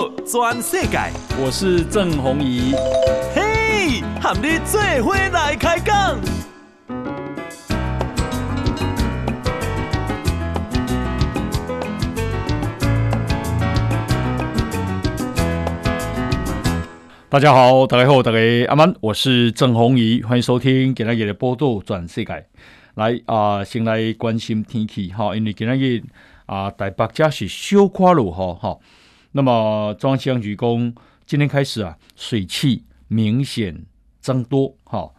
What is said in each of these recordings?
报全世界，我是郑宏仪。嘿，和你做伙来开讲。大家好，大家好，大家阿曼，我是郑宏仪，欢迎收听今日的波度转世界。来啊、呃，先来关心天气哈，因为今日啊，台北加是小可落雨哈。那么中央气象局公，今天开始啊，水汽明显增多哈。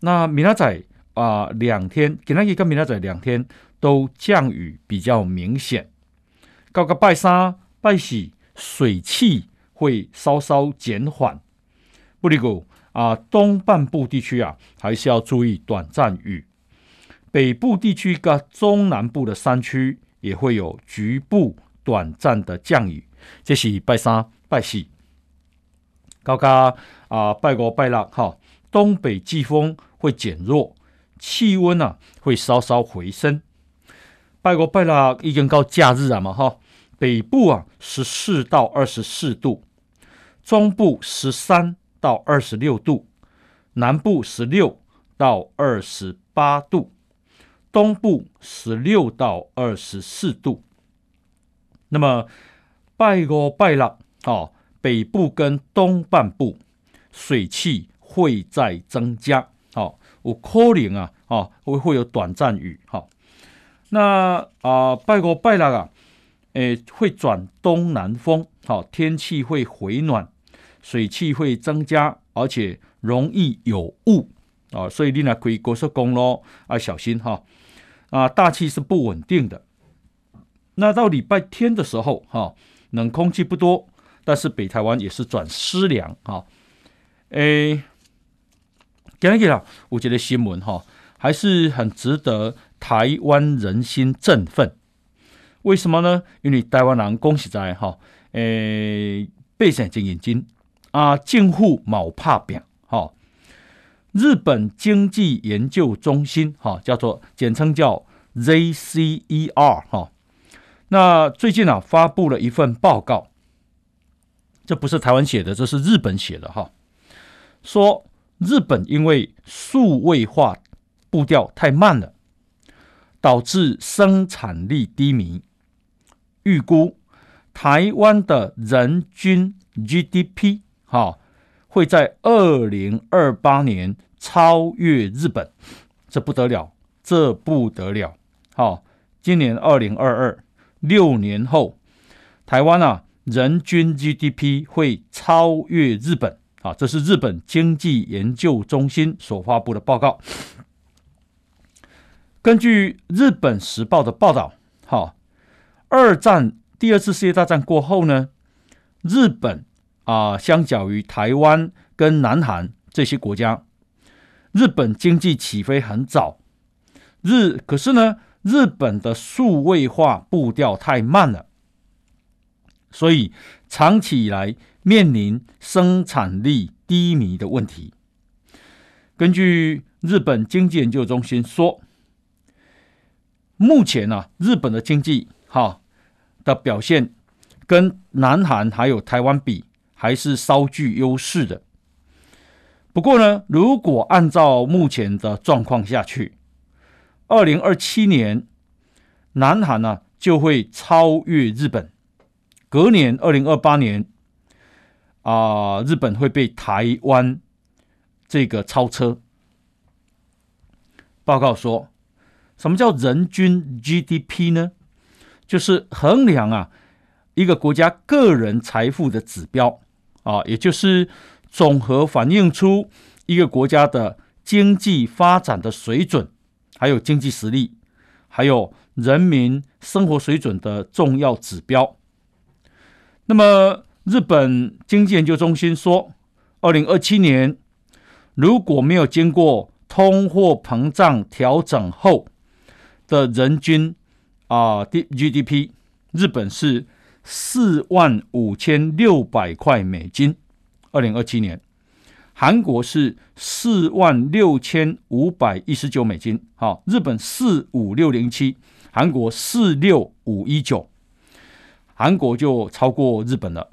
那明仔载啊，两天，今天跟明仔载两天都降雨比较明显。到个拜三、拜四，水汽会稍稍减缓。不过啊，东半部地区啊，还是要注意短暂雨。北部地区跟中南部的山区也会有局部短暂的降雨。这是拜三、拜四，高嘎啊，拜五、拜六哈，东北季风会减弱，气温啊会稍稍回升。拜五、拜六已经到假日了嘛哈，北部啊十四到二十四度，中部十三到二十六度，南部十六到二十八度，东部十六到二十四度。那么。拜五拜六，哦，北部跟东半部水汽会再增加，哦，有可能啊，哦，会会有短暂雨，哈、哦。那啊、呃，拜五拜六啊，诶，会转东南风，好、哦，天气会回暖，水汽会增加，而且容易有雾，啊、哦，所以你呢可以高速公路啊小心哈、哦，啊，大气是不稳定的。那到礼拜天的时候，哈、哦。冷空气不多，但是北台湾也是转湿凉啊。诶，讲起来，我觉得新闻哈还是很值得台湾人心振奋。为什么呢？因为台湾人恭喜在哈，诶，背上只眼睛啊，近乎冇怕病哈。日本经济研究中心哈，叫做简称叫 ZCER 哈。那最近啊，发布了一份报告，这不是台湾写的，这是日本写的哈。说日本因为数位化步调太慢了，导致生产力低迷。预估台湾的人均 GDP 哈会在二零二八年超越日本，这不得了，这不得了。好，今年二零二二。六年后，台湾啊，人均 GDP 会超越日本啊！这是日本经济研究中心所发布的报告。根据日本时报的报道，哈，二战第二次世界大战过后呢，日本啊，相较于台湾跟南韩这些国家，日本经济起飞很早。日可是呢，日本的数位化步调太慢了，所以长期以来面临生产力低迷的问题。根据日本经济研究中心说，目前呢、啊，日本的经济哈的表现跟南韩还有台湾比，还是稍具优势的。不过呢，如果按照目前的状况下去，二零二七年，南韩呢、就会超越日本。隔年二零二八年，啊、日本会被台湾这个超车。报告说，什么叫人均 GDP 呢？就是衡量啊一个国家个人财富的指标啊，也就是总和反映出一个国家的经济发展的水准。还有经济实力，还有人民生活水准的重要指标。那么，日本经济研究中心说，二零二七年如果没有经过通货膨胀调整后的人均啊 GDP，日本是四万五千六百块美金。二零二七年。韩国是四万六千五百一十九美金，好，日本四五六零七，韩国四六五一九，韩国就超过日本了。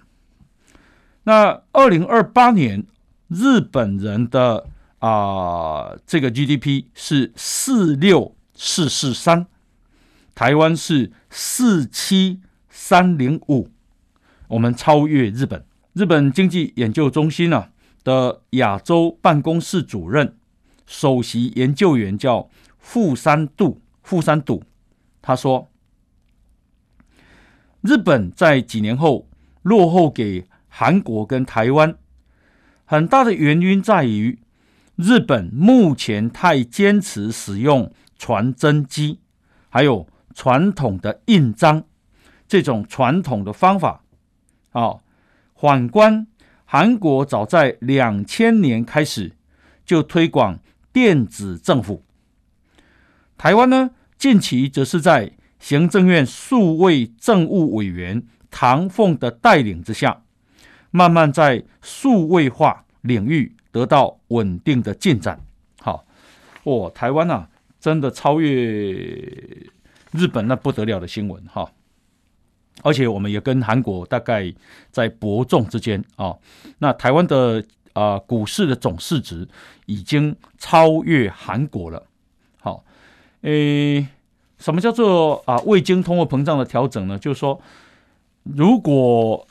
那二零二八年日本人的啊、这个 GDP 是四六四四三，台湾是四七三零五，我们超越日本。日本经济研究中心啊的亚洲办公室主任、首席研究员叫富山度，富山度，他说。日本在几年后落后给韩国跟台湾，很大的原因在于日本目前太坚持使用传真机，还有传统的印章这种传统的方法。好，反观韩国，早在两千年开始就推广电子政府。台湾呢，近期则是在行政院数位政务委员唐凤的带领之下，慢慢在数位化领域得到稳定的进展。好，哦，台湾啊，真的超越日本那不得了的新闻哈！而且我们也跟韩国大概在伯仲之间啊。那台湾的啊股市的总市值已经超越韩国了。好，诶。什么叫做啊未经通货膨胀的调整呢？就是说，如果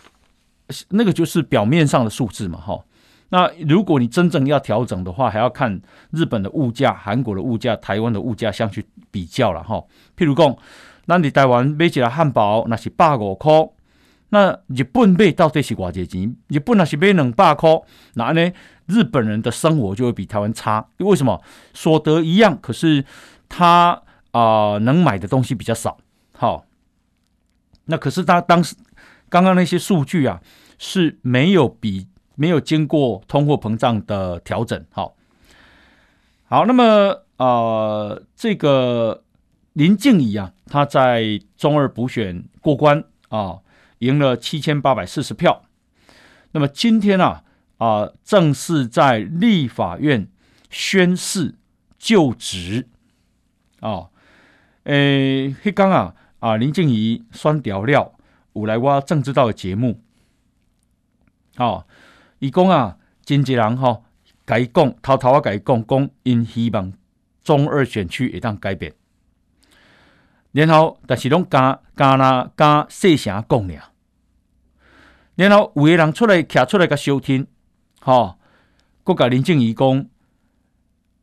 那个就是表面上的数字嘛，哈。那如果你真正要调整的话，还要看日本的物价、韩国的物价、台湾的物价相去比较了，哈。譬如讲，那你台湾买一个汉堡那是百五块，那日本买到底是偌济钱？日本那是买两百块，那呢？日本人的生活就会比台湾差，为什么？所得一样，可是他。啊、能买的东西比较少，好，那可是他当时刚刚那些数据啊是没有比没有经过通货膨胀的调整，好，好，那么呃，这个林静仪啊，他在中二补选过关啊，赢了七千八百四十票，那么今天啊啊、正式在立法院宣誓就职啊。诶，迄刚啊啊，林静仪选调料有来挖政治道的节目，哦，伊讲啊，经济人吼，甲伊讲，偷偷啊甲伊讲，讲因希望中二选区会当改变，然后但是拢加加那加细声讲尔，然后有个人出来徛出来甲收听，吼，搁甲林静仪讲，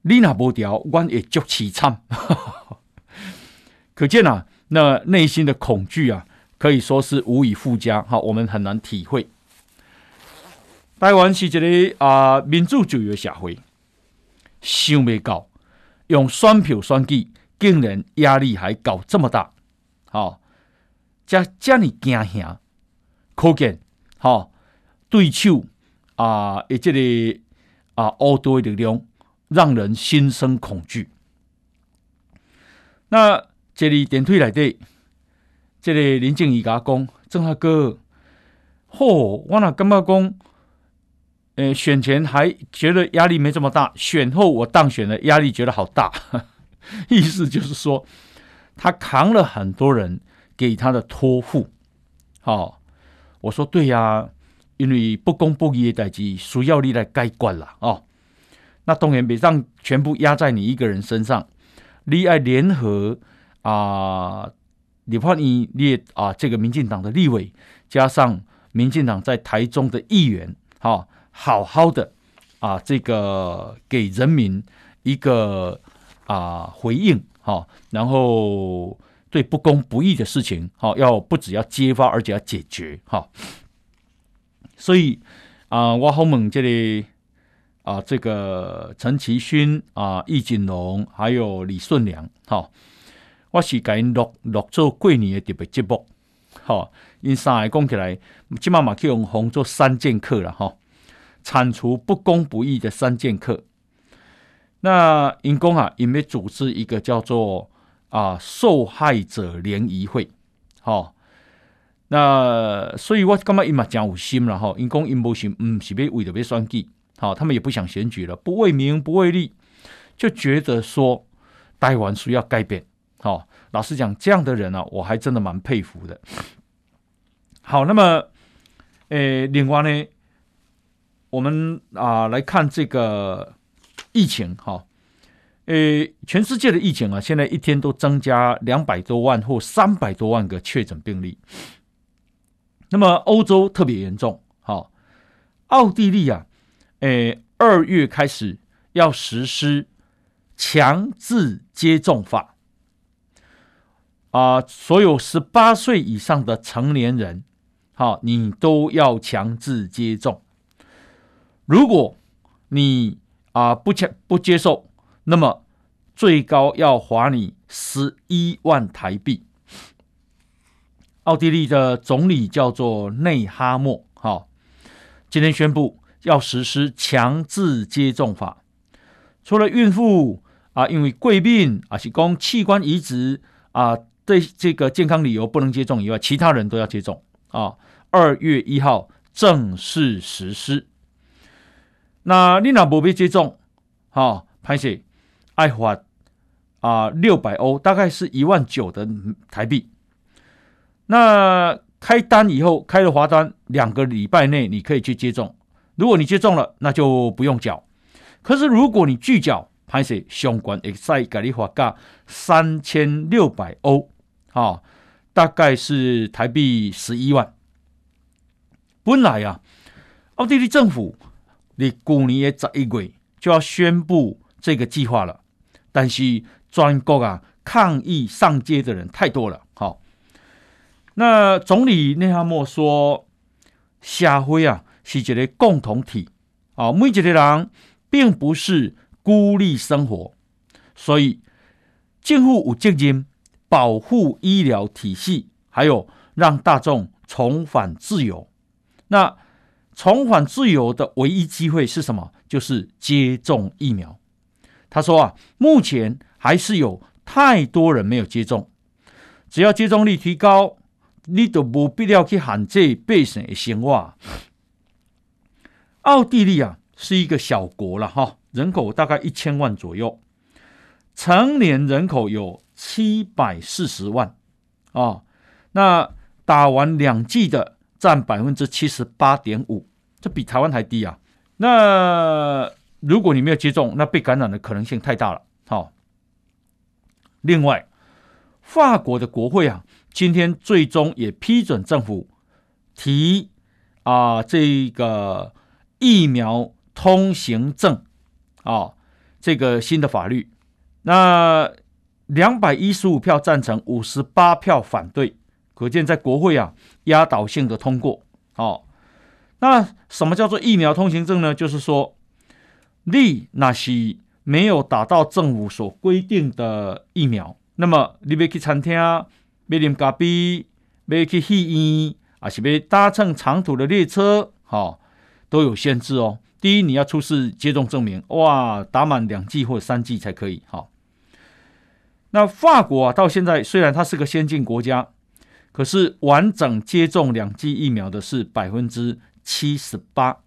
你若无调，阮会足凄惨。可见啊，那内心的恐惧啊，可以说是无以复加。好，我们很难体会。台湾是一个啊民主自由的社会，想未到用选票选举，竟然压力还搞这么大。好，这这么惊吓，可见好对手啊，以这里啊，恶多力量，让人心生恐惧。那。这里电梯内底，这个林静仪甲讲：“郑大哥，嚯、哦，我哪感觉讲，呃，选前还觉得压力没这么大，选后我当选了，压力觉得好大。意思就是说，他扛了很多人给他的托付。好、哦，我说对呀、因为不公不义的代志需要你来解决了哦。那当然别让全部压在你一个人身上，你要联合。”啊，你怕你列啊，这个民进党的立委，加上民进党在台中的议员，好、好好的啊，这个给人民一个啊回应，哈、然后对不公不义的事情，哈、要不只要揭发，而且要解决，哈、所以啊，我好问这里啊，这个陈其勋啊，易景龙，还有李顺良，哈、我是给录录做过年的特别节目，吼，因三个讲起来，即马嘛去用红做三剑客了，吼，铲除不公不义的三剑客。那因公啊，因要组织一个叫做啊受害者联谊会，吼。那所以我感觉因嘛真有心了，吼，因公因无心，唔是要为着要选举，好，他们也不想选举了，不为名不为利，就觉得说台湾需要改变。好，老实讲，这样的人呢、啊，我还真的蛮佩服的。好，那么，诶，另外呢，我们啊来看这个疫情哈，呃，全世界的疫情啊，现在一天都增加两百多万或三百多万个确诊病例。那么欧洲特别严重，好，奥地利啊，诶，二月开始要实施强制接种法，啊，所有十八岁以上的成年人，好，你都要强制接种。如果你啊不强不接受，那么最高要罚你十一万台币。奥地利的总理叫做内哈默，哈，今天宣布要实施强制接种法。除了孕妇啊，因为贵病啊，是供器官移植啊，对这个健康理由不能接种以外，其他人都要接种啊。二月一号正式实施。那你若无要接种，哈，歹势爱罚啊六百欧，大概是一万九的台币。那开单以后开了罚单，两个礼拜内你可以去接种。如果你接种了，那就不用缴。可是如果你拒缴，歹势相关会再给你罚价三千六百欧，啊，大概是台币十一万。本来啊，奥地利政府你去年的十一月就要宣布这个计划了，但是全国啊抗议上街的人太多了，好。那总理内哈默说：“社会啊是一个共同体啊，每一个人并不是孤立生活，所以政府有责任保护医疗体系，还有让大众重返自由。那重返自由的唯一机会是什么？就是接种疫苗。”他说：“啊，目前还是有太多人没有接种，只要接种率提高。”你都不必要去限制百姓的生活。奥地利啊，是一个小国了哈，人口大概一千万左右，成年人口有七百四十万啊。那打完两剂的占百分之七十八点五，这比台湾还低啊。那如果你没有接种，那被感染的可能性太大了。好，另外，法国的国会啊。今天最终也批准政府提啊这个疫苗通行证啊这个新的法律，那两百一十五票赞成，五十八票反对，可见在国会啊压倒性的通过。好，那什么叫做疫苗通行证呢？就是说，你那是没有打到政府所规定的疫苗，那么你别去餐厅。要啉咖啡，要去戏院，还是要搭乘长途的列车，哈、哦，都有限制哦。第一，你要出示接种证明，哇，打满两剂或者三剂才可以，哈、哦。那法国啊，到现在虽然它是个先进国家，可是完整接种两剂疫苗的是百分之七十八。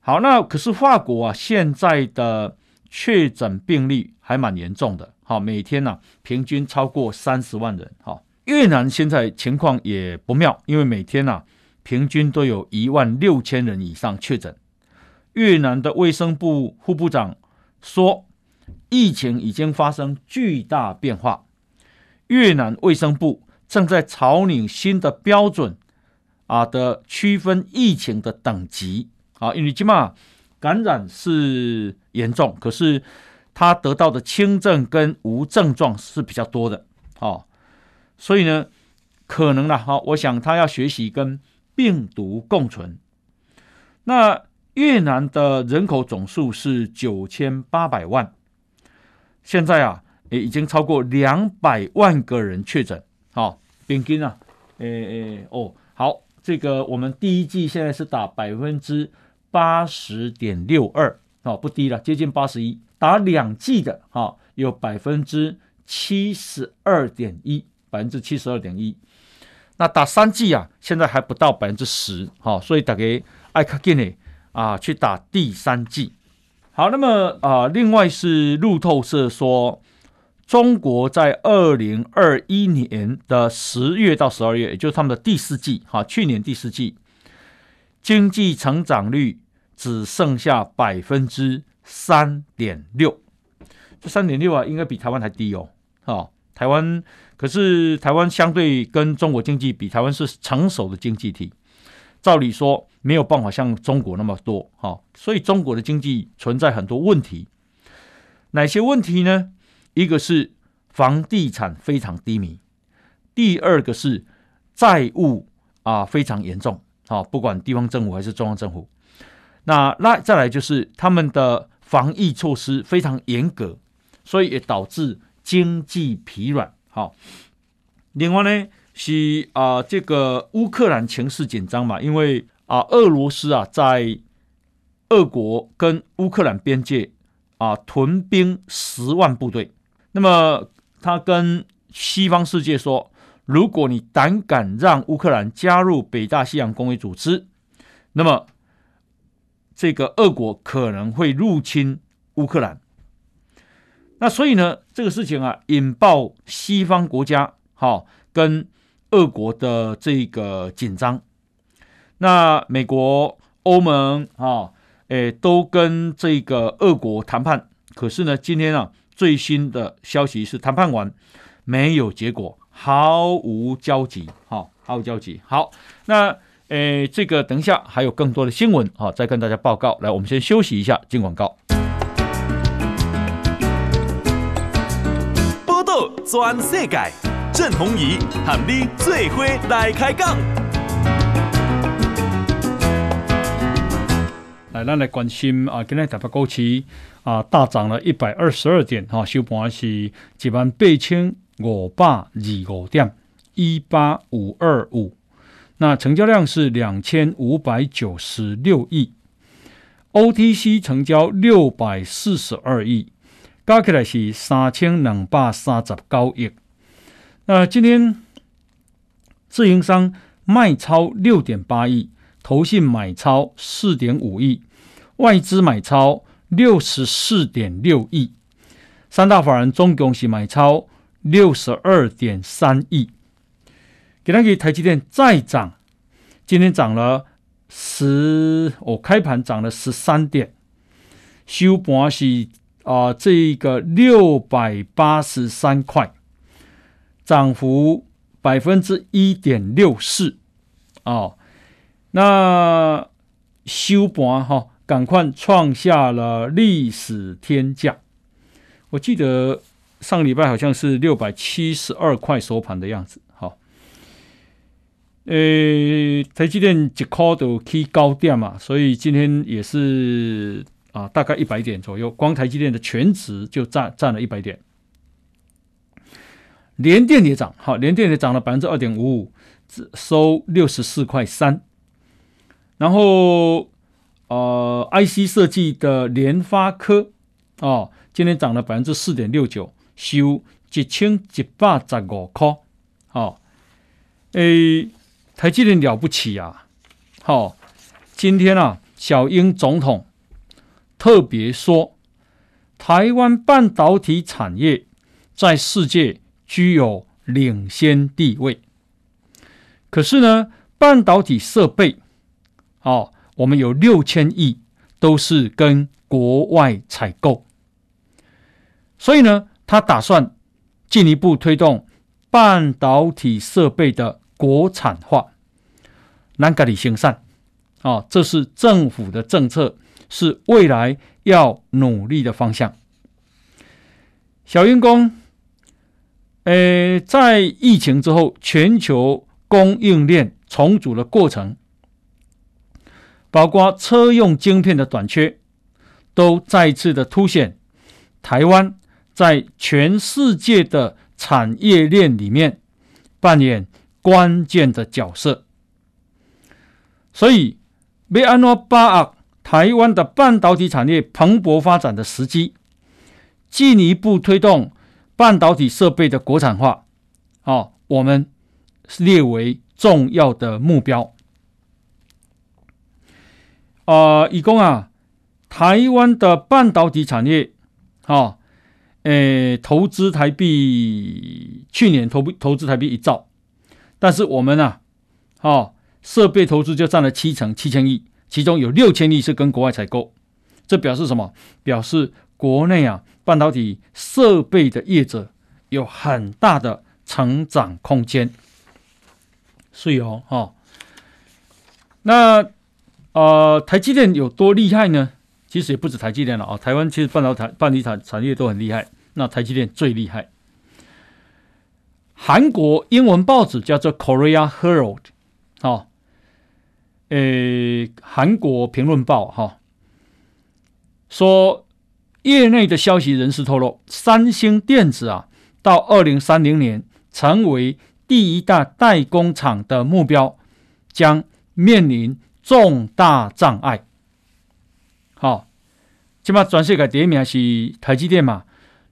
好，那可是法国啊，现在的确诊病例还蛮严重的，好、每天呢、啊、平均超过三十万人，好、越南现在情况也不妙，因为每天呐、啊，平均都有一万六千人以上确诊。越南的卫生部副部长说，疫情已经发生巨大变化。越南卫生部正在草拟新的标准啊的区分疫情的等级啊，因为起码感染是严重，可是他得到的轻症跟无症状是比较多的，哦。所以呢，可能了哈，我想他要学习跟病毒共存。那越南的人口总数是九千八百万，现在啊，也已经超过两百万个人确诊。好，平均啊，诶诶哦，好，这个我们第一季现在是打百分之八十点六二，哦，不低了，接近八十一。打两季的哈，有百分之七十二点一。百分之七十二点一，那打三季啊，现在还不到百分之十，哈，所以大家爱卡紧的啊，去打第三季。好，那么啊，另外是路透社说，中国在二零二一年的十月到十二月，也就是他们的第四季，哈，去年第四季经济成长率只剩下百分之三点六。这三点六啊，应该比台湾还低哦。哦，台湾可是台湾相对跟中国经济比，台湾是成熟的经济体。照理说没有办法像中国那么多，哈，所以中国的经济存在很多问题。哪些问题呢？一个是房地产非常低迷，第二个是债务啊非常严重，啊，不管地方政府还是中央政府。那那再来就是他们的防疫措施非常严格，所以也导致经济疲软。好，另外呢。是啊、这个乌克兰情势紧张嘛，因为啊、俄罗斯啊在俄国跟乌克兰边界啊屯兵十万部队，那么他跟西方世界说，如果你胆敢让乌克兰加入北大西洋公约组织，那么这个俄国可能会入侵乌克兰。那所以呢，这个事情啊，引爆西方国家好、哦、跟。俄国的这个紧张，那美国、欧盟啊，诶，都跟这个俄国谈判。可是呢，今天啊，最新的消息是谈判完没有结果，毫无交集，哈，毫无交集。好，那诶，这个等一下还有更多的新闻啊，再跟大家报告。来，我们先休息一下，进广告。报道全世界。郑弘仪喊你做伙来开讲。来，咱来关心啊，今天台北股市啊大涨了一百二十二点，哈、啊，收盘是一万八千五百二五点，一八五二五。那成交量是两千五百九十六亿，OTC 成交六百四十二亿，加起来是三千两百三十九亿。那今天自营商卖超六点八亿，投信买超四点五亿，外资买超六十四点六亿，三大法人总共是买超六十二点三亿。给那个台积电再涨，今天涨了十，我、哦、开盘涨了十三点，收盘是啊、呃，这个六百八十三块。涨幅百分之一点六四，哦，那收盘哈，赶快创下了历史天价。我记得上礼拜好像是六百七十二块收盘的样子，哈、呃。台积电一块都起高点嘛，所以今天也是啊，大概一百点左右，光台积电的全值就占占了一百点。联电也涨，好，联电也涨了百分之二点五五，收六十四块三。然后，呃，IC 设计的联发科，哦，今天涨了百分之四点六九，收一千一百十五块。哦，诶，台积电了不起啊！好、哦，今天啊，小英总统特别说，台湾半导体产业在世界。具有领先地位，可是呢，半导体设备，哦，我们有六千亿都是跟国外采购，所以呢，他打算进一步推动半导体设备的国产化，南咖里兴善，啊，这是政府的政策，是未来要努力的方向。小员工。呃，在疫情之后，全球供应链重组的过程，包括车用晶片的短缺，都再次的凸显台湾在全世界的产业链里面扮演关键的角色。所以，要安怎把握台湾的半导体产业蓬勃发展的时机，进一步推动。半导体设备的国产化，哦，我们列为重要的目标。啊、呃，以供啊，台湾的半导体产业，哈、哦，诶，投资台币去年投投资台币一兆，但是我们啊，哦，设备投资就占了七成七千亿，其中有六千亿是跟国外采购。这表示什么？表示国内啊半导体设备的业者有很大的成长空间。是哦，哈、哦。那呃，台积电有多厉害呢？其实也不止台积电了啊、台湾其实半导体、半导体产产业都很厉害。那台积电最厉害。韩国英文报纸叫做《Korea Herald》，哦，诶，韩国评论报哈、说业内的消息人士透露，三星电子啊，到二零三零年成为第一大代工厂的目标，将面临重大障碍。好，起码全世界第一名是台积电嘛。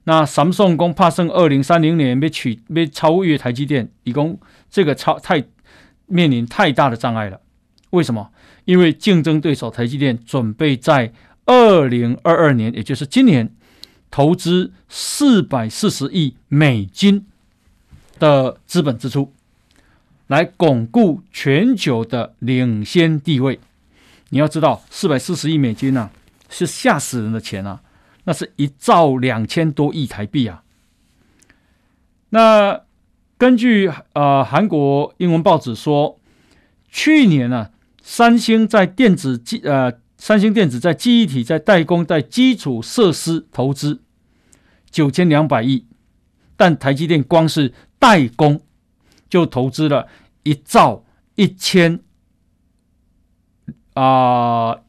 那三星讲怕剩二零三零年被取被超越台积电，以供这个超太面临太大的障碍了。为什么？因为竞争对手台积电准备在二零二二年，也就是今年，投资四百四十亿美金的资本支出。来巩固全球的领先地位。你要知道，四百四十亿美金啊，是吓死人的钱啊！那是一兆两千多亿台币啊。那根据呃韩国英文报纸说，去年呢、三星在电子记呃三星电子在记忆体在代工在基础设施投资九千两百亿，但台积电光是代工就投资了。一兆一千啊，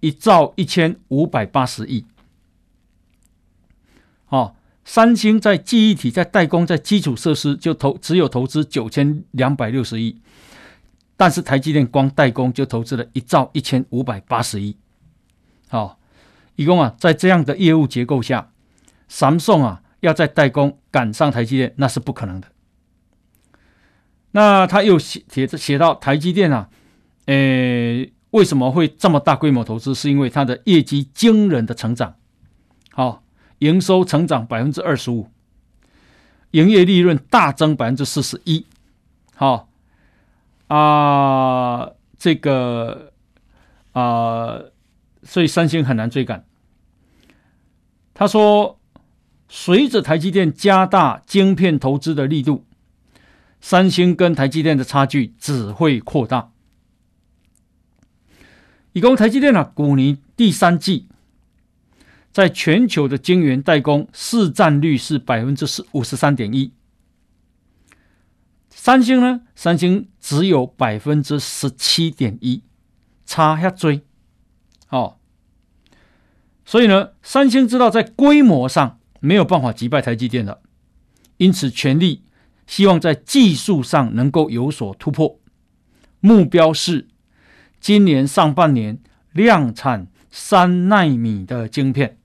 一兆一千五百八十亿。哦，三星在记忆体、在代工、在基础设施就投只有投资九千两百六十亿，但是台积电光代工就投资了一兆一千五百八十亿。好，一共啊，在这样的业务结构下，三星啊要在代工赶上台积电，那是不可能的。那他又写写写到台积电啊，诶，为什么会这么大规模投资？是因为它的业绩惊人的成长，好，营收成长百分之二十五，营业利润大增百分之四十一，好啊，这个啊，所以三星很难追赶。他说，随着台积电加大晶片投资的力度。三星跟台积电的差距只会扩大。以供台积电啊，去年第三季在全球的晶圆代工市占率是百分之五十三点一。三星呢，三星只有百分之十七点一，差下追。哦，所以呢，三星知道在规模上没有办法击败台积电了，因此全力。希望在技术上能够有所突破，目标是今年上半年量产三奈米的晶片。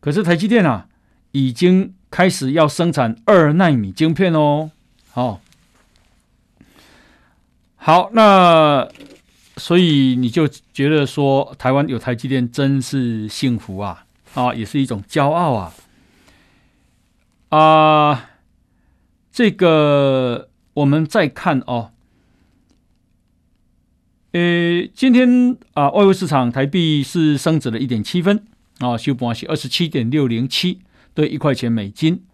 可是台积电啊，已经开始要生产二奈米晶片哦。好，好，那所以你就觉得说，台湾有台积电真是幸福啊！啊，也是一种骄傲啊！啊。这个我们再看哦，呃，今天啊，外汇市场台币是升值了一点七分啊，收盘是二十七点六零七对一块钱美金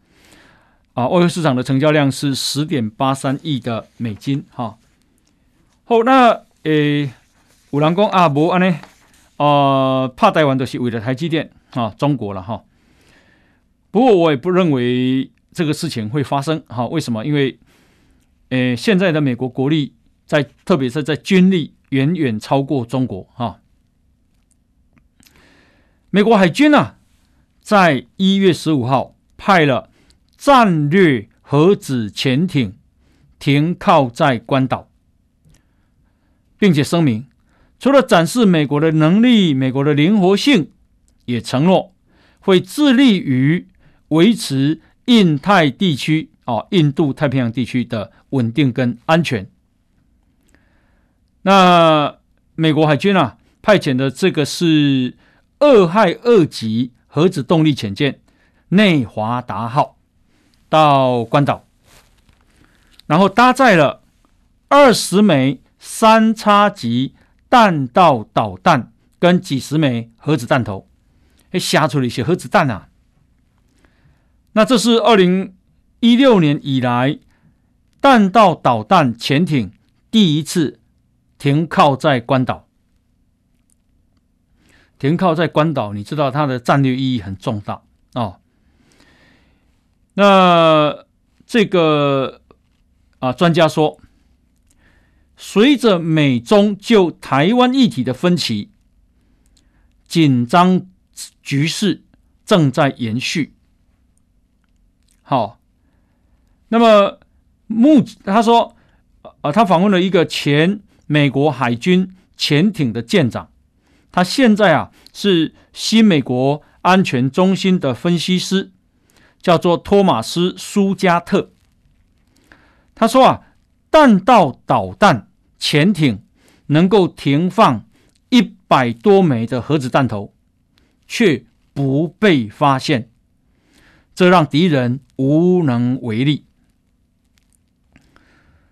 啊，外汇市场的成交量是十点八三亿的美金哈。好，那呃，有人讲啊，无安呢，啊，怕台湾都是为了台积电啊，中国了哈。不过我也不认为。这个事情会发生，哈？为什么？因为，呃，现在的美国国力在，特别是在军力远远超过中国，哈。美国海军啊，在一月十五号派了战略核子潜艇停靠在关岛，并且声明，除了展示美国的能力、美国的灵活性，也承诺会致力于维持。印太地区哦，印度太平洋地区的稳定跟安全。那美国海军啊，派遣的这个是俄亥俄级核子动力潜舰内华达号到关岛，然后搭载了二十枚三叉戟弹道导弹跟几十枚核子弹头，哎，下出了一些核子弹啊。那这是二零一六年以来弹道导弹潜艇第一次停靠在关岛。停靠在关岛，你知道它的战略意义很重大哦。那这个啊，专家说，随着美中就台湾议题的分歧，紧张局势正在延续。好，那么目他说，啊，他访问了一个前美国海军潜艇的舰长，他现在啊是新美国安全中心的分析师，叫做托马斯苏加特。他说啊，弹道导弹潜艇能够停放一百多枚的核子弹头，却不被发现。这让敌人无能为力。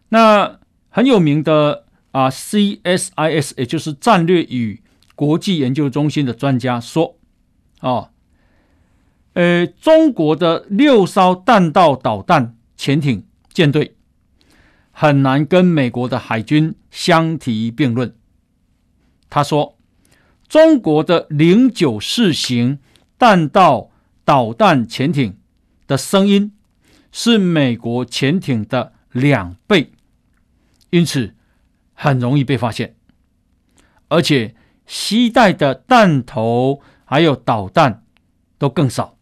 那很有名的啊，CSIS 也就是战略与国际研究中心的专家说，哦，呃，中国的六艘弹道导弹潜艇舰队很难跟美国的海军相提并论。他说，中国的零九四型弹道导弹潜艇的声音是美国潜艇的两倍，因此很容易被发现，而且携带的弹头还有导弹都更少。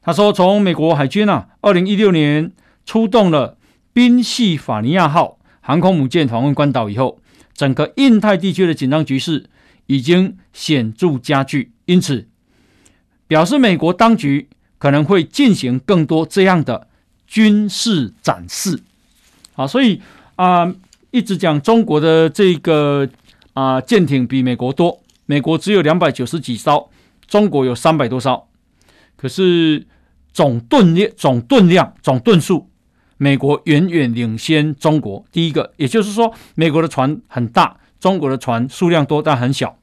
他说，从美国海军啊，二零一六年出动了宾夕法尼亚号航空母舰访问关岛以后，整个印太地区的紧张局势已经显著加剧，因此。表示美国当局可能会进行更多这样的军事展示，啊，所以啊、一直讲中国的这个啊、舰艇比美国多，美国只有两百九十几艘，中国有三百多艘，可是总吨量、总吨量、总吨数，美国远远领先中国。第一个，也就是说，美国的船很大，中国的船数量多但很小。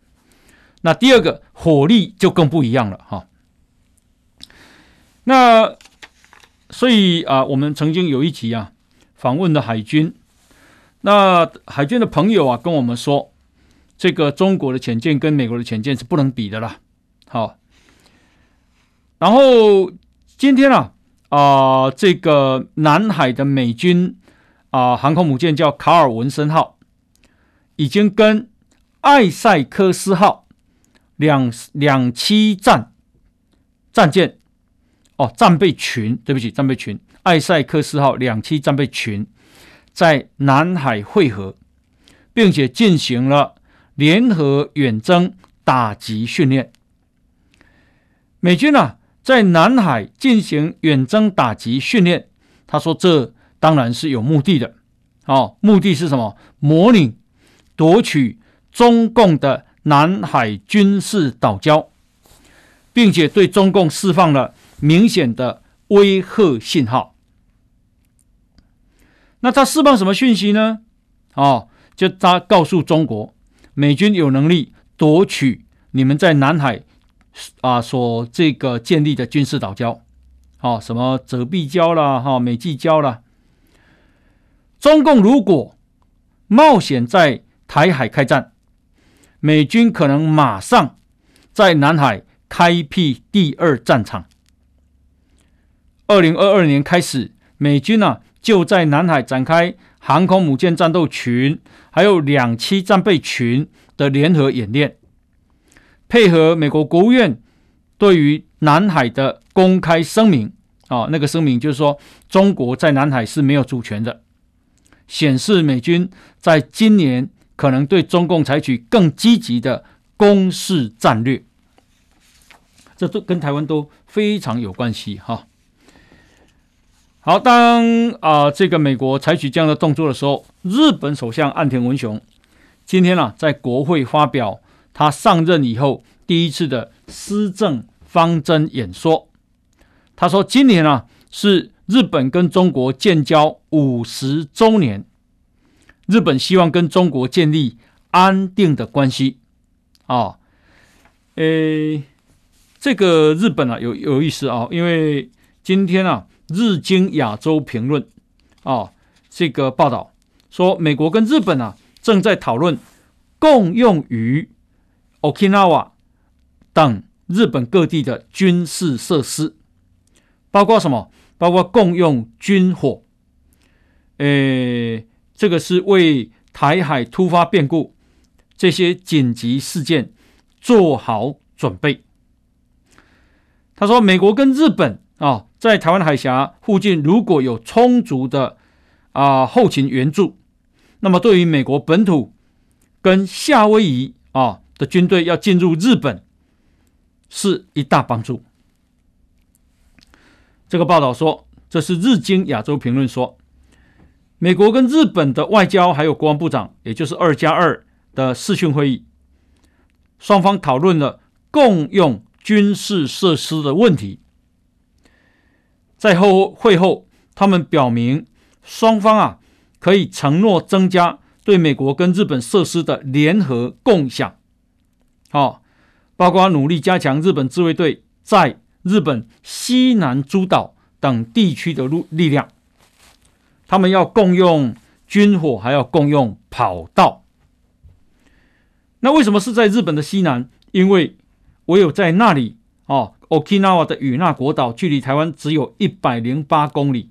那第二个，火力就更不一样了，哈。那所以啊，我们曾经有一集啊，访问了海军。那海军的朋友啊，跟我们说，这个中国的潜舰跟美国的潜舰是不能比的啦。好，然后今天啊啊，这个南海的美军啊航空母舰叫卡尔文森号，已经跟艾塞克斯号两两栖战战舰。哦，战备群，对不起，战备群，艾塞克斯号两栖战备群在南海会合，并且进行了联合远征打击训练。美军呢、啊，在南海进行远征打击训练，他说这当然是有目的的。哦，目的是什么？模拟夺取中共的南海军事岛礁，并且对中共释放了。明显的威吓信号。那他释放什么讯息呢？哦，就他告诉中国，美军有能力夺取你们在南海啊所这个建立的军事岛礁，哦，什么泽壁礁啦，哈，美济礁啦。中共如果冒险在台海开战，美军可能马上在南海开辟第二战场。二零二二年开始，美军呢、啊、就在南海展开航空母舰战斗群，还有两栖战备群的联合演练，配合美国国务院对于南海的公开声明啊，那个声明就是说中国在南海是没有主权的，显示美军在今年可能对中共采取更积极的攻势战略，这都跟台湾都非常有关系哈。好，当啊、这个美国采取这样的动作的时候，日本首相岸田文雄今天呢、啊，在国会发表他上任以后第一次的施政方针演说。他说，今年啊是日本跟中国建交五十周年，日本希望跟中国建立安定的关系。啊，诶，这个日本啊有有意思啊，因为今天啊，《日经亚洲评论》啊这个报道说，美国跟日本啊正在讨论共用于 Okinawa 等日本各地的军事设施，包括什么？包括共用军火。诶，这个是为台海突发变故。这些紧急事件做好准备。他说：“美国跟日本啊，在台湾海峡附近如果有充足的啊后勤援助，那么对于美国本土跟夏威夷啊的军队要进入日本是一大帮助。”这个报道说，这是《日经亚洲评论》说，美国跟日本的外交还有国防部长，也就是二加二。的视讯会议，双方讨论了共用军事设施的问题。在后会后，他们表明双方啊可以承诺增加对美国跟日本设施的联合共享，好，包括努力加强日本自卫队在日本西南诸岛等地区的力力量。他们要共用军火，还要共用跑道。那为什么是在日本的西南？因为唯有在那里哦，Okinawa 的与那国岛距离台湾只有一百零八公里，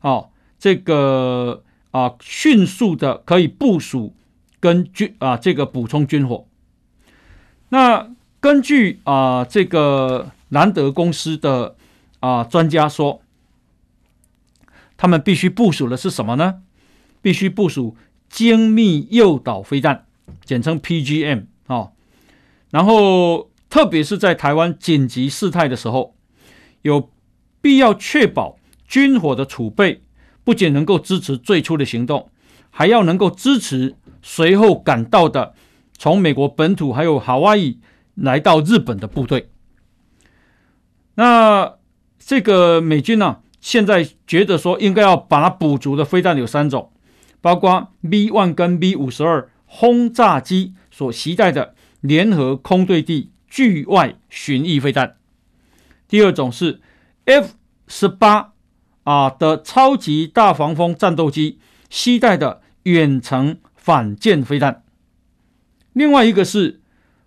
哦，这个啊，迅速的可以部署跟军啊，这个补充军火。那根据啊，这个兰德公司的啊专家说，他们必须部署的是什么呢？必须部署精密诱导飞弹。简称 PGM、哦，然后特别是在台湾紧急事态的时候，有必要确保军火的储备，不仅能够支持最初的行动，还要能够支持随后赶到的从美国本土还有夏威夷来到日本的部队。那这个美军呢、现在觉得说应该要把它补足的飞弹有三种，包括 B one 跟 B 五十二。轰炸机所携带的联合空对地距外巡弋飞弹，第二种是 F 十八啊的超级大黄蜂战斗机携带的远程反舰飞弹，另外一个是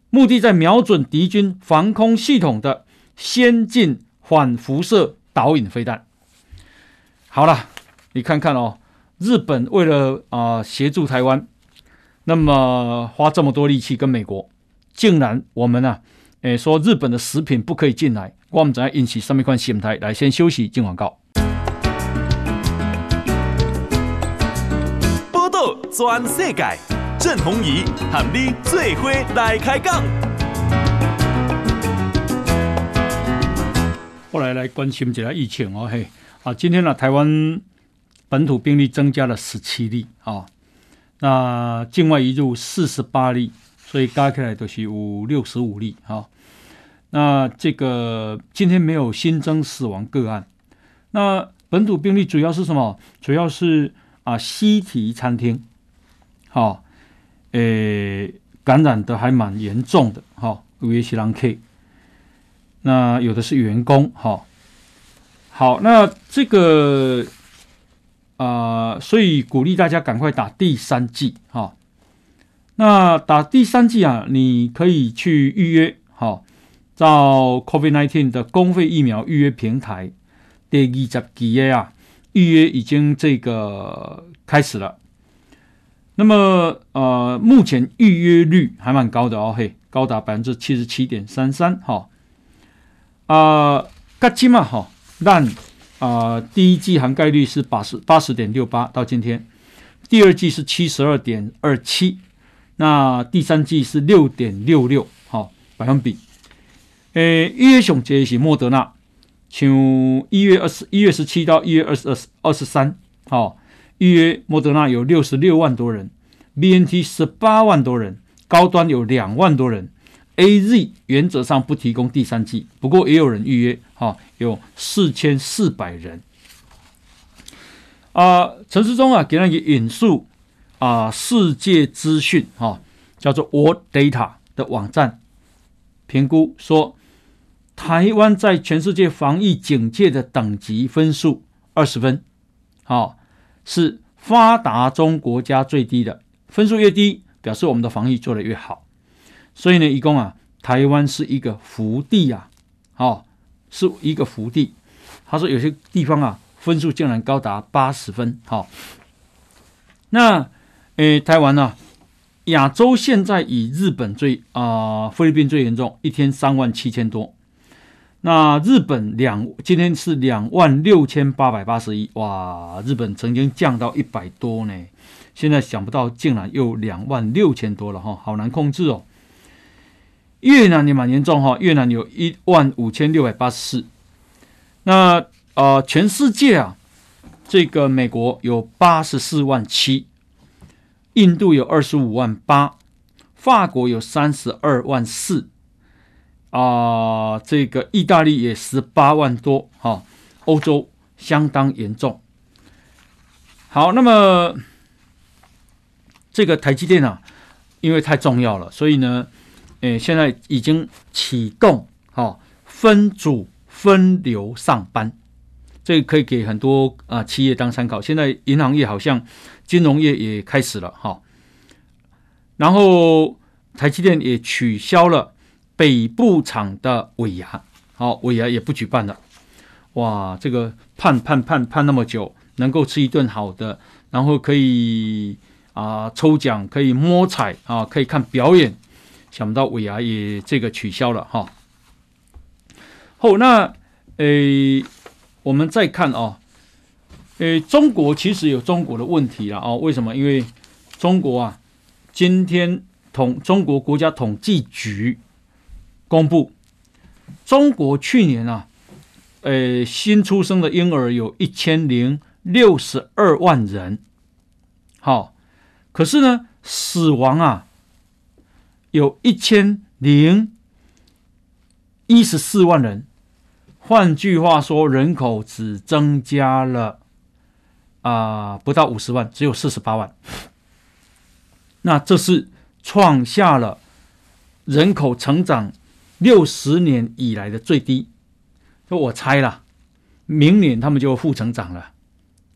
目的在瞄准敌军防空系统的先进反辐射导引飞弹。好了，你看看哦，日本为了啊协助台湾。那么花这么多力气跟美国，竟然我们呢、啊？诶，说日本的食品不可以进来，我们怎样引起上面一块心态？来，先休息，进广告。报道全世界，郑弘仪喊你最伙来开讲。后来来关心一下疫情哦，嘿，啊，今天呢、啊，台湾本土病例增加了十七例啊。那境外移入四十八例，所以加起来都是有六十五例哈。那这个今天没有新增死亡个案。那本土病例主要是什么？主要是啊西提餐厅，好，诶感染的还蛮严重的哈。有些是人客，那有的是员工哈。好，那这个。啊、所以鼓励大家赶快打第三剂哈、哦。那打第三剂啊，你可以去预约哈、哦，到 COVID-19 的公费疫苗预约平台第二十几页啊，预约已经这个开始了。那么呃，目前预约率还蛮高的哦，嘿，高达百分之七十七点三三哈。啊，嘎金嘛哈，但。啊、第一剂涵盖率是八十八十点六八，到今天，第二剂是七十二点二七，那第三剂是六点六六，好百分比。诶，一月熊节是莫德纳，像一月二十一月十七到一月二十二二十三，好预约莫德纳有六十六万多人，BNT 十八万多人，高端有两万多人。AZ 原则上不提供第三剂，不过也有人预约，哈，有四千四百人。啊，陈世忠啊，给那个引述啊世界资讯哈，叫做 World Data 的网站评估说，台湾在全世界防疫警戒的等级分数二十分，好，是发达中国家最低的，分数越低，表示我们的防疫做得越好。所以呢，一共啊，台湾是一个福地啊，好，是一个福地。他说有些地方啊，分数竟然高达八十分，好。那诶，台湾呢、啊？亚洲现在以日本最啊、菲律宾最严重，一天三万七千多。那日本两今天是两万六千八百八十一，哇！日本曾经降到一百多呢，现在想不到竟然又两万六千多了哈，好难控制哦。越南也蛮严重哈，越南有一万五千六百八十四。那啊、呃，全世界啊，这个美国有八十四万七，印度有二十五万八，法国有三十二万四。啊，这个意大利也十八万多，哈、哦，欧洲相当严重。好，那么这个台积电啊，因为太重要了，所以呢，诶，现在已经启动，哈、哦，分组分流上班，这个可以给很多啊企业当参考。现在银行业好像金融业也开始了，哈、然后台积电也取消了。北部厂的尾牙，好，尾牙也不举办了。哇，这个盼盼盼盼那么久，能够吃一顿好的，然后可以啊抽奖，可以摸彩啊，可以看表演，想不到尾牙也这个取消了哈。好，那诶，我们再看啊，诶，中国其实有中国的问题了啊。为什么？因为中国啊，今天统中国国家统计局。公布，中国去年啊，呃，新出生的婴儿有一千零六十二万人，好，可是呢，死亡啊，有一千零一十四万人，换句话说，人口只增加了啊、不到五十万，只有四十八万，那这是创下了人口成长。六十年以来的最低，说我猜了，明年他们就负成长了。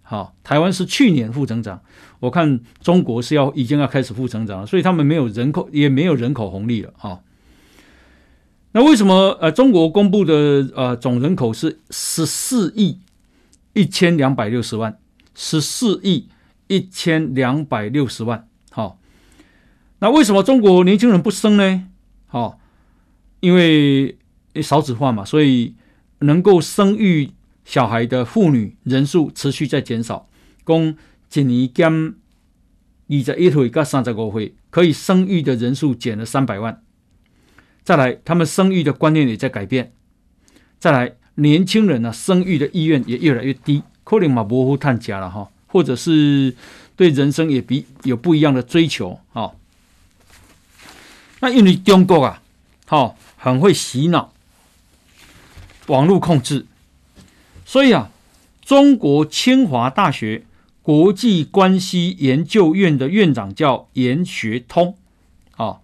好，台湾是去年负成长，我看中国是要已经要开始负成长了，所以他们没有人口，也没有人口红利了。哈，那为什么呃中国公布的呃总人口是十四亿一千两百六十万，十四亿一千两百六十万？好，那为什么中国年轻人不生呢？好。因为少子化嘛，所以能够生育小孩的妇女人数持续在减少。供一年减二十一岁到三十五岁，可以生育的人数减了三百万。再来，他们生育的观念也在改变。再来，年轻人呢、啊，生育的意愿也越来越低，可能嘛模糊探家了哈，或者是对人生也比有不一样的追求哈。那因为中国啊，好。很会洗脑，网络控制，所以啊，中国清华大学国际关系研究院的院长叫严学通，啊，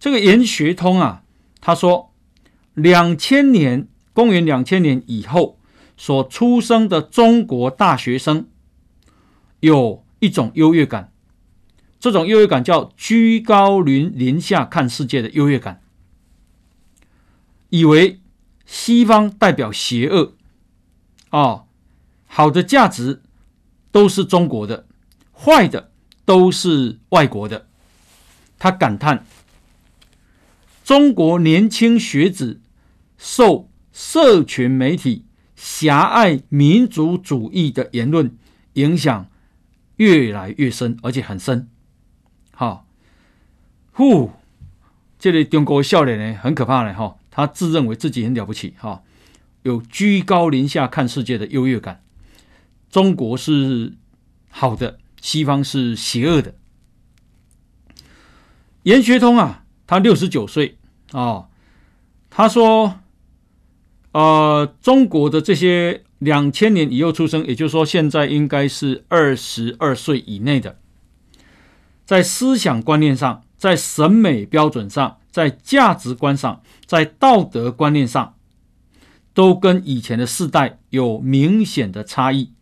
这个严学通啊，他说，两千年，公元两千年以后所出生的中国大学生，有一种优越感，这种优越感叫居高临临下看世界的优越感。以为西方代表邪恶，啊，好的价值都是中国的，坏的都是外国的。他感叹：中国年轻学子受社群媒体狭隘民族主义的言论影响越来越深，而且很深。好，呼，这里中国笑脸呢，很可怕呢哈。他自认为自己很了不起，哈，有居高临下看世界的优越感。中国是好的，西方是邪恶的。严学通啊，他六十九岁啊，他说，呃，中国的这些两千年以后出生，也就是说现在应该是二十二岁以内的，在思想观念上，在审美标准上，在价值观上，在道德观念上，都跟以前的世代有明显的差异。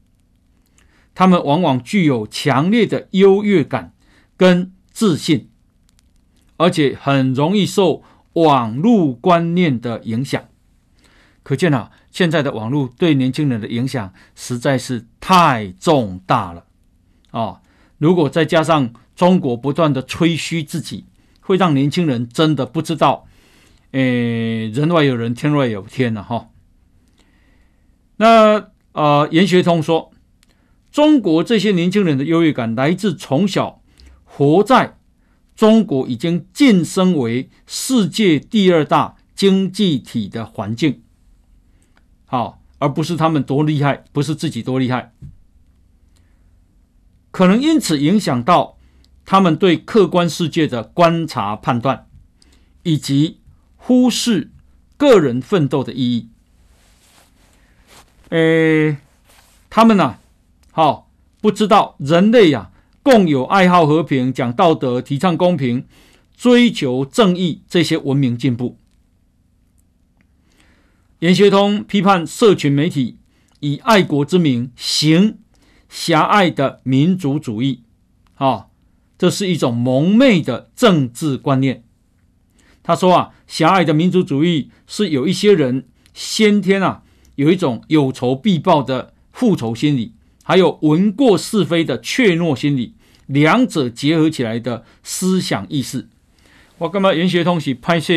他们往往具有强烈的优越感跟自信，而且很容易受网络观念的影响。可见啊，现在的网络对年轻人的影响实在是太重大了啊、哦！如果再加上中国不断的吹嘘自己，会让年轻人真的不知道，诶，人外有人，天外有天了、啊、哈。那呃，严学通说，中国这些年轻人的优越感来自从小活在中国已经晋升为世界第二大经济体的环境。好，而不是他们多厉害，不是自己多厉害，可能因此影响到他们对客观世界的观察判断，以及忽视个人奋斗的意义。诶，他们呢？好，不知道人类呀，共有爱好和平、讲道德、提倡公平、追求正义这些文明进步。严学通批判社群媒体以爱国之名行狭隘的民族主义，啊，这是一种蒙昧的政治观念。他说啊，狭隘的民族主义是有一些人先天啊有一种有仇必报的复仇心理，还有闻过是非的怯懦心理，两者结合起来的思想意识。我干嘛严学通是拍摄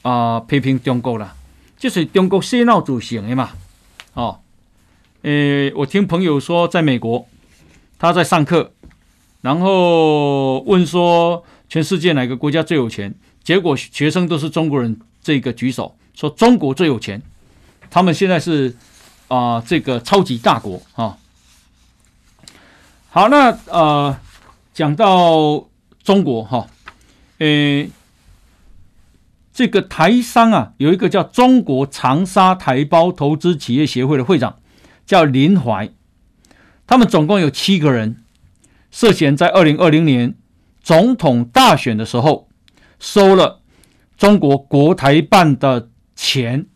啊批评中国了？就是中国洗脑组成的嘛，哦，诶，我听朋友说，在美国，他在上课，然后问说全世界哪个国家最有钱？结果学生都是中国人，这个举手说中国最有钱，他们现在是啊、呃、这个超级大国啊、哦。好，那呃讲到中国哈，诶、哦。这个台商啊，有一个叫中国长沙台胞投资企业协会的会长，叫林怀。他们总共有七个人，涉嫌在二零二零年总统大选的时候，收了中国国台办的钱，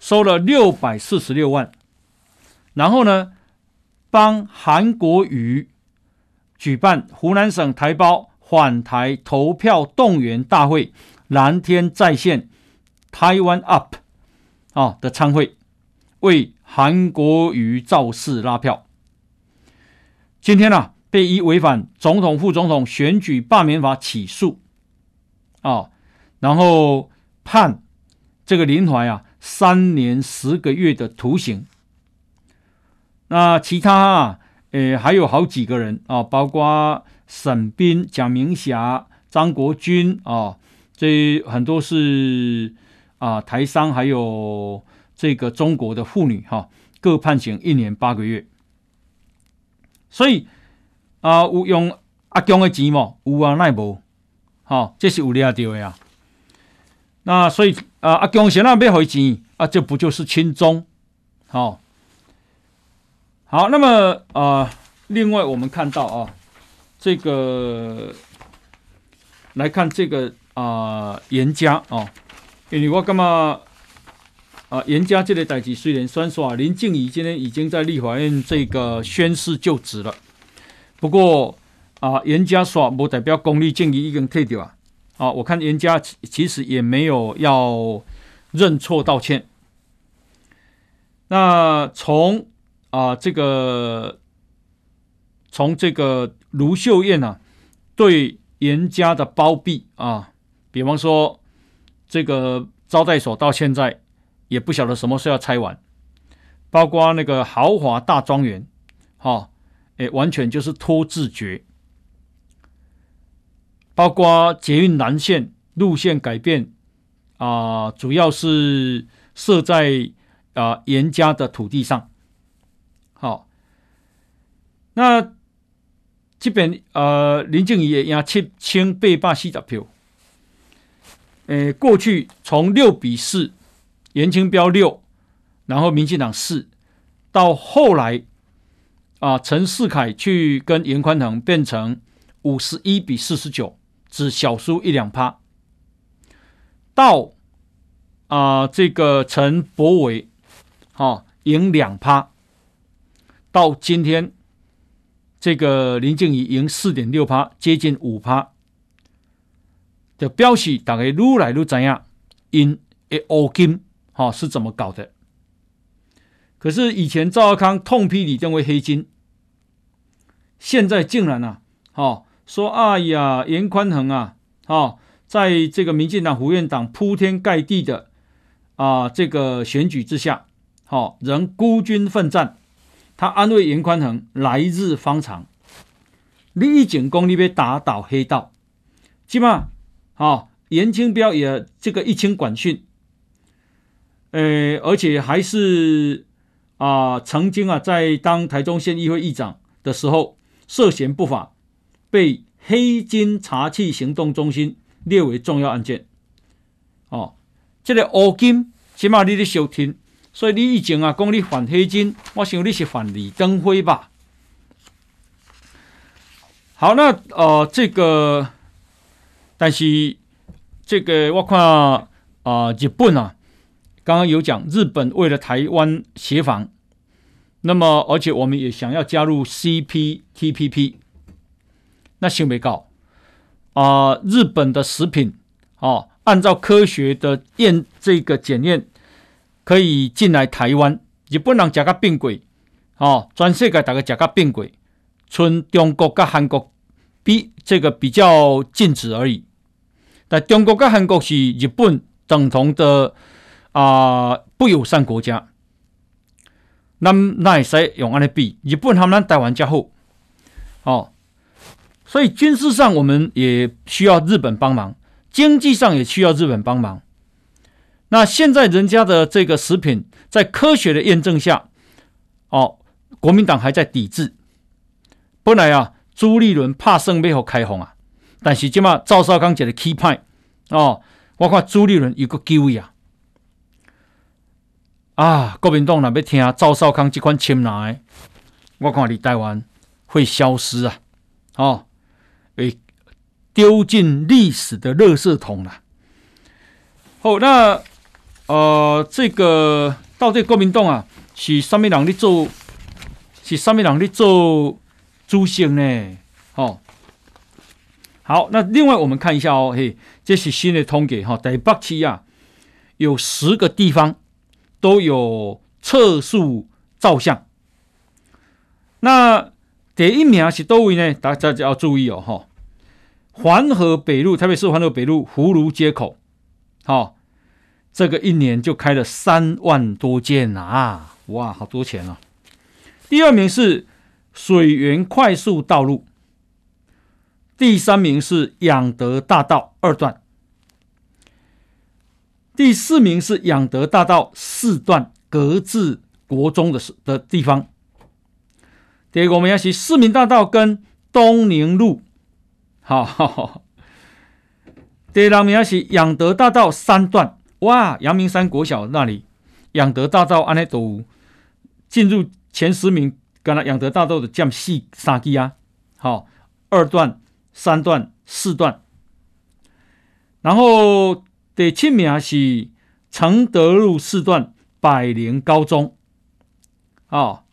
收了六百四十六万，然后呢，帮韩国瑜举办湖南省台胞返台投票动员大会。蓝天再现台湾 Up 啊的参会，为韩国瑜造势拉票。今天呢、啊，被以违反总统、副总统选举罢免法起诉啊，然后判这个林怀啊三年十个月的徒刑。那其他啊，诶还有好几个人啊，包括沈彬、蒋明霞、张国军啊。这很多是啊，台商还有这个中国的妇女哈，各判刑一年八个月。所以啊，有用阿强的钱嘛，有啊，奈无，哈，这是有抓到的啊。那所以啊，阿强现在要回钱啊，这不就是轻中？好，好，那么啊，另外我们看到啊，这个来看这个。啊，严家哦，因为我干嘛啊？严家这个代志虽然算说啊，林静怡今天已经在立法院这个宣誓就职了，不过啊，严家说不代表公立静怡已经退掉啊。啊，我看严家其实也没有要认错道歉。那从啊这个从这个卢秀燕啊对严家的包庇啊。比方说，这个招待所到现在也不晓得什么时候要拆完，包括那个豪华大庄园，哈、哦，哎，完全就是拖字诀。包括捷运南线路线改变，啊、主要是设在啊严家的土地上。好、哦，那这边呃林静仪也七千八百四十票。呃，过去从六比四，颜清标六，然后民进党四，到后来啊，陈世凯去跟严宽恒变成五十一比四十九，只小输一两趴。到啊、这个陈柏伟，哈、赢两趴。到今天，这个林静怡赢四点六趴，接近五趴。的标示大家越来越怎样？因诶黑金，哈、是怎么搞的？可是以前赵少康痛批李登辉黑金，现在竟然啊，哦，说哎呀，严宽恒啊，哦，在这个民进党、胡院党铺天盖地的啊这个选举之下，好，仍孤军奋战。他安慰严宽恒，来日方长。你已经功你被打倒黑道，起码，好，颜清标也这个一清管训，呃，而且还是啊、曾经啊，在当台中县议会议长的时候涉嫌不法，被黑金查缉行动中心列为重要案件。哦，这个黑金起码你得收听。所以你以前啊讲你反黑金，我想你是反李登辉吧？好，那呃这个，但是这个我看啊、日本啊，刚刚有讲日本为了台湾协防，那么而且我们也想要加入 CPTPP，那想没搞啊？日本的食品哦，按照科学的验这个检验。可以进来台湾，日本人食个变贵，哦，全世界大概食个变贵，从中国跟韩国比这个比较禁止而已。但中国跟韩国是日本等同的啊、不友善国家，那那也使用安尼比，日本他们台湾较好，哦，所以军事上我们也需要日本帮忙，经济上也需要日本帮忙。那现在人家的这个食品在科学的验证下，哦，国民党还在抵制。本来啊，朱立伦怕生背后开放啊，但是今嘛赵少康一个 key point 哦，我看朱立伦有个机会啊，啊，国民党若要听赵少康这款签来，我看你台湾会消失啊，哦，会丢进历史的垃圾桶了。好，那。呃，这个到底国民党啊，是啥物人咧做？是啥物人咧做主席呢？哦，好，那另外我们看一下哦，嘿，这是新的通给哈、哦，台北市啊，有十个地方都有测速照相。那第一名是多位呢？大家就要注意哦，哈、哦，环河北路，特别是环河北路葫芦街口，好、哦。这个一年就开了三万多件啊！哇，好多钱啊！第二名是水源快速道路，第三名是仰德大道二段，第四名是仰德大道四段格致国中的的地方。第五名是市民大道跟东宁路，好，好，好。第六名是仰德大道三段。哇，阳明山国小那里，仰德大道安内都进入前十名，跟那仰德大道的将细三基啊，好，二段、三段、四段，然后第七名是承德路四段百灵高中，啊，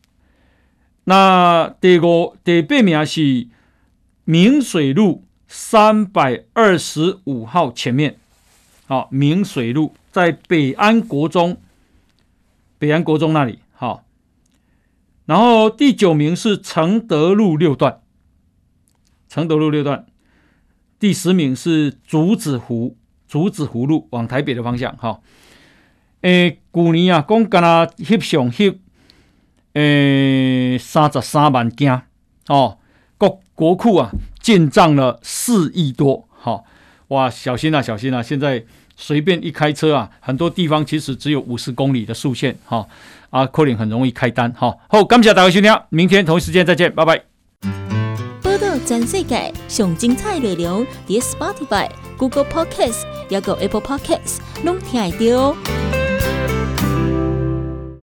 那第五、第八名是明水路三百二十五号前面。好，明水路在北安国中，北安国中那里。然后第九名是承德路六段，承德路六段。第十名是竹子湖，竹子湖路往台北的方向。好，诶，去年啊，讲干那翕相翕，诶，三十三万件哦，国国库啊进账了四亿多。好。哇，小心啊，小心啊！现在随便一开车啊，很多地方其实只有五十公里的速限，哈啊，可能很容易开单，哈。好，感谢大家收听，明天同一时间再见，拜拜。报道全世界上精彩内容，伫 Spotify、Google Podcasts，还有 Apple Podcasts，拢听得到。